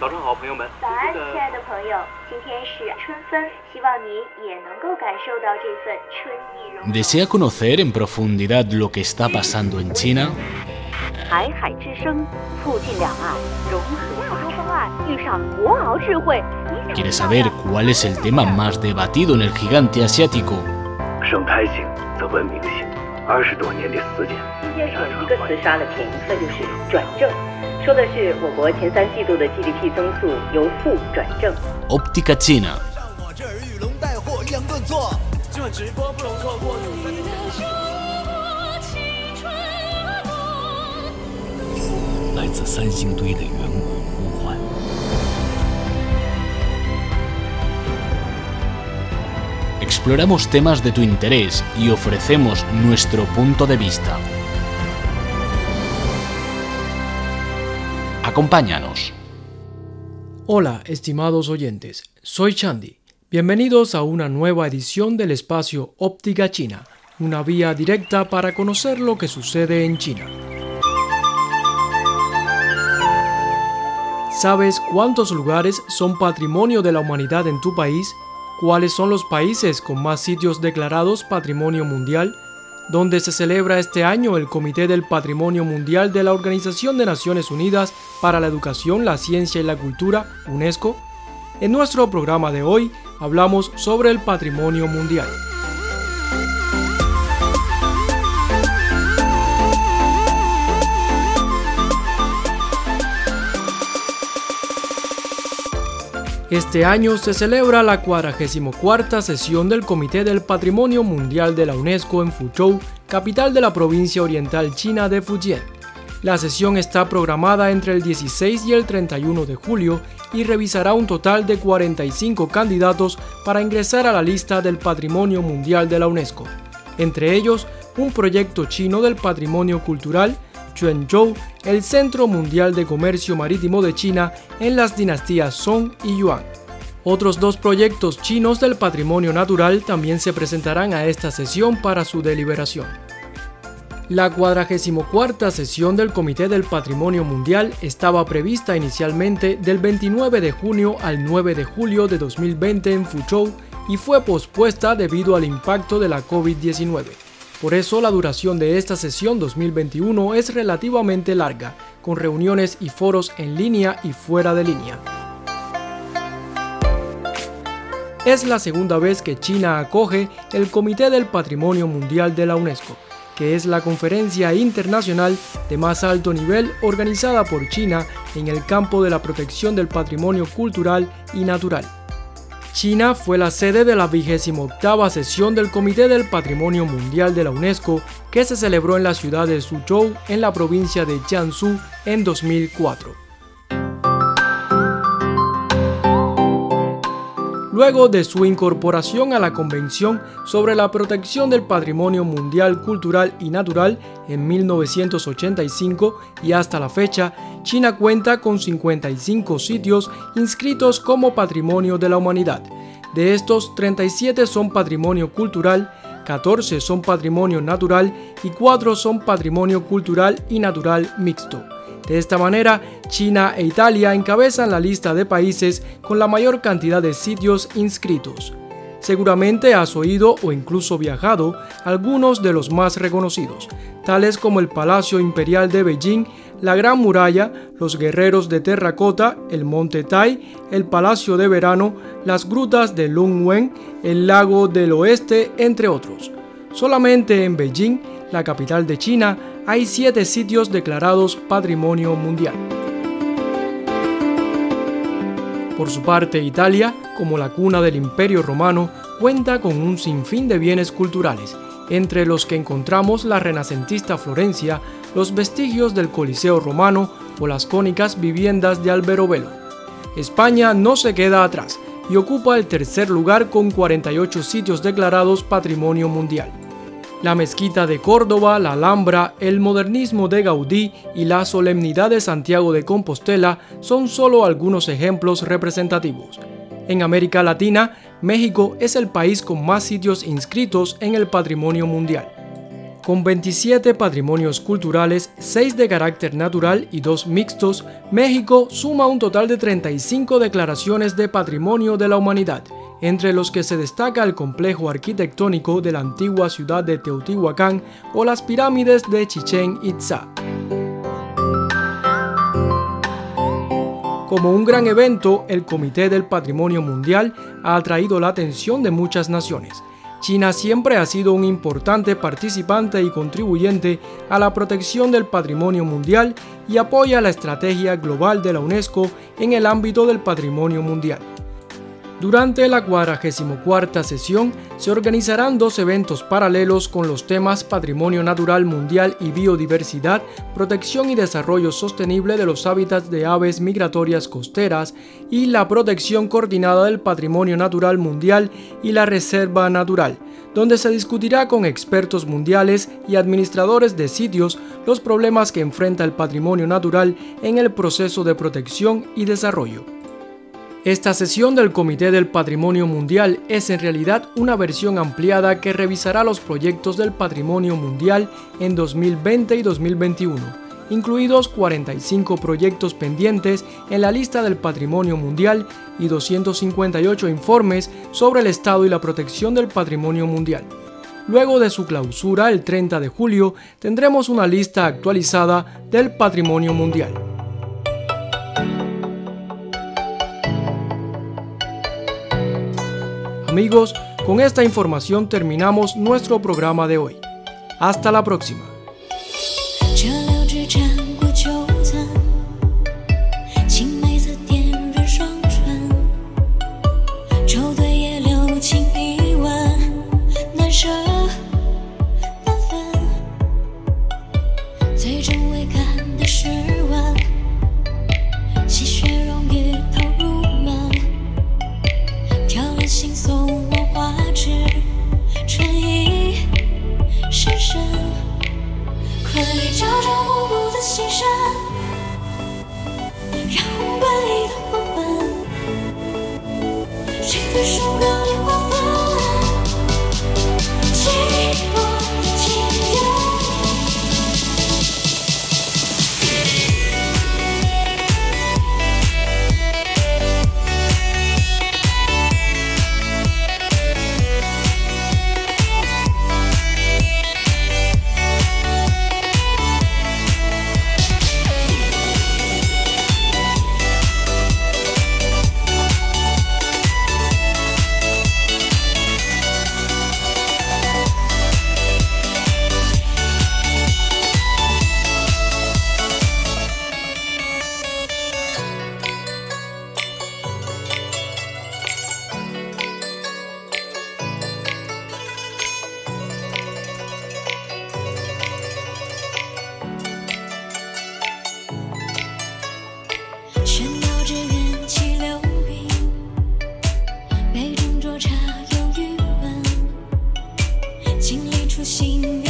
早上好，朋友们。早安，亲爱的朋友，今天是春分，希望你也能够感受到这份春意融融。 ¿Desea conocer en profundidad lo que está pasando en China? 台海之声，促进两岸融合亚洲方案遇上国鳌智慧。你想 ¿Quieres 知道 saber 的 cuál es el tema más debatido en el gigante asiático? 生态性则文明性，二十多年的时间，今天是一个词杀了屏，那就是转正，说的是我国前三季度的 GDP 增速由负转正。 Óptica China. 我这儿玉龙带货一样顿挫。今晚直播不容错过。来自三星堆的远古呼唤。 Exploramos temas de tu interés y ofrecemos nuestro punto de vista. Acompáñanos. Hola, estimados oyentes, soy Chandy. Bienvenidos a una nueva edición del espacio Óptica China, una vía directa para conocer lo que sucede en China. ¿Sabes cuántos lugares son patrimonio de la humanidad en tu país? ¿Cuáles son los países con más sitios declarados Patrimonio Mundial? ¿Dónde se celebra este año el Comité del Patrimonio Mundial de la Organización de Naciones Unidas para la Educación, la Ciencia y la Cultura, UNESCO? En nuestro programa de hoy hablamos sobre el patrimonio mundial. Este año se celebra la 44 sesión del Comité del Patrimonio Mundial de la UNESCO en Fuzhou, capital de la provincia oriental china de Fujian. La sesión está programada entre el 16 y el 31 de julio y revisará un total de 45 candidatos para ingresar a la lista del Patrimonio Mundial de la UNESCO. Entre ellos, un proyecto chino del patrimonio cultural, El Centro Mundial de Comercio Marítimo de China en las dinastías Song y Yuan. Otros dos proyectos chinos del patrimonio natural también se presentarán a esta sesión para su deliberación. La 44 sesión del Comité del Patrimonio Mundial estaba prevista inicialmente del 29 de junio al 9 de julio de 2020 en Fuzhou y fue pospuesta debido al impacto de la COVID-19. Por eso la duración de esta sesión 2021 es relativamente larga, con reuniones y foros en línea y fuera de línea. Es la segunda vez que China acoge el Comité del Patrimonio Mundial de la UNESCO, que es la conferencia internacional de más alto nivel organizada por China en el campo de la protección del patrimonio cultural y natural. China fue la sede de la 28 sesión del Comité del Patrimonio Mundial de la UNESCO que se celebró en la ciudad de Suzhou, en la provincia de Jiangsu, en 2004. Luego de su incorporación a la Convención sobre la Protección del Patrimonio Mundial Cultural y Natural en 1985 y hasta la fecha, China cuenta con 55 sitios inscritos como Patrimonio de la Humanidad. De estos, 37 son patrimonio cultural, 14 son patrimonio natural y 4 son patrimonio cultural y natural mixto. De esta manera, China e Italia encabezan la lista de países con la mayor cantidad de sitios inscritos. Seguramente has oído o incluso viajado algunos de los más reconocidos, tales como el Palacio Imperial de Beijing, la Gran Muralla, los Guerreros de Terracota, el Monte Tai, el Palacio de Verano, las Grutas de Lungwen, el Lago del Oeste, entre otros. Solamente en Beijing, la capital de China, hay siete sitios declarados Patrimonio Mundial. Por su parte, Italia, como la cuna del Imperio Romano, cuenta con un sinfín de bienes culturales, entre los que encontramos la renacentista Florencia, los vestigios del Coliseo romano o las cónicas viviendas de Alberobello. España no se queda atrás y ocupa el tercer lugar con 48 sitios declarados Patrimonio Mundial. La mezquita de Córdoba, la Alhambra, el modernismo de Gaudí y la solemnidad de Santiago de Compostela son solo algunos ejemplos representativos. En América Latina, México es el país con más sitios inscritos en el patrimonio mundial. Con 27 patrimonios culturales, 6 de carácter natural y 2 mixtos, México suma un total de 35 declaraciones de patrimonio de la humanidad, entre los que se destaca el complejo arquitectónico de la antigua ciudad de Teotihuacán o las pirámides de Chichén Itzá. Como un gran evento, el Comité del Patrimonio Mundial ha atraído la atención de muchas naciones, China siempre ha sido un importante participante y contribuyente a la protección del patrimonio mundial y apoya la estrategia global de la UNESCO en el ámbito del patrimonio mundial. Durante la 44 sesión se organizarán dos eventos paralelos con los temas Patrimonio Natural Mundial y Biodiversidad, Protección y Desarrollo Sostenible de los Hábitats de Aves Migratorias Costeras y la Protección Coordinada del Patrimonio Natural Mundial y la Reserva Natural, donde se discutirá con expertos mundiales y administradores de sitios los problemas que enfrenta el patrimonio natural en el proceso de protección y desarrollo. Esta sesión del Comité del Patrimonio Mundial es en realidad una versión ampliada que revisará los proyectos del patrimonio mundial en 2020 y 2021, incluidos 45 proyectos pendientes en la lista del patrimonio mundial y 258 informes sobre el estado y la protección del patrimonio mundial. Luego de su clausura el 30 de julio tendremos una lista actualizada del patrimonio mundial. Amigos, con esta información terminamos nuestro programa de hoy. Hasta la próxima. 心神，让梦里的黄昏，谁的手歌？有幸运。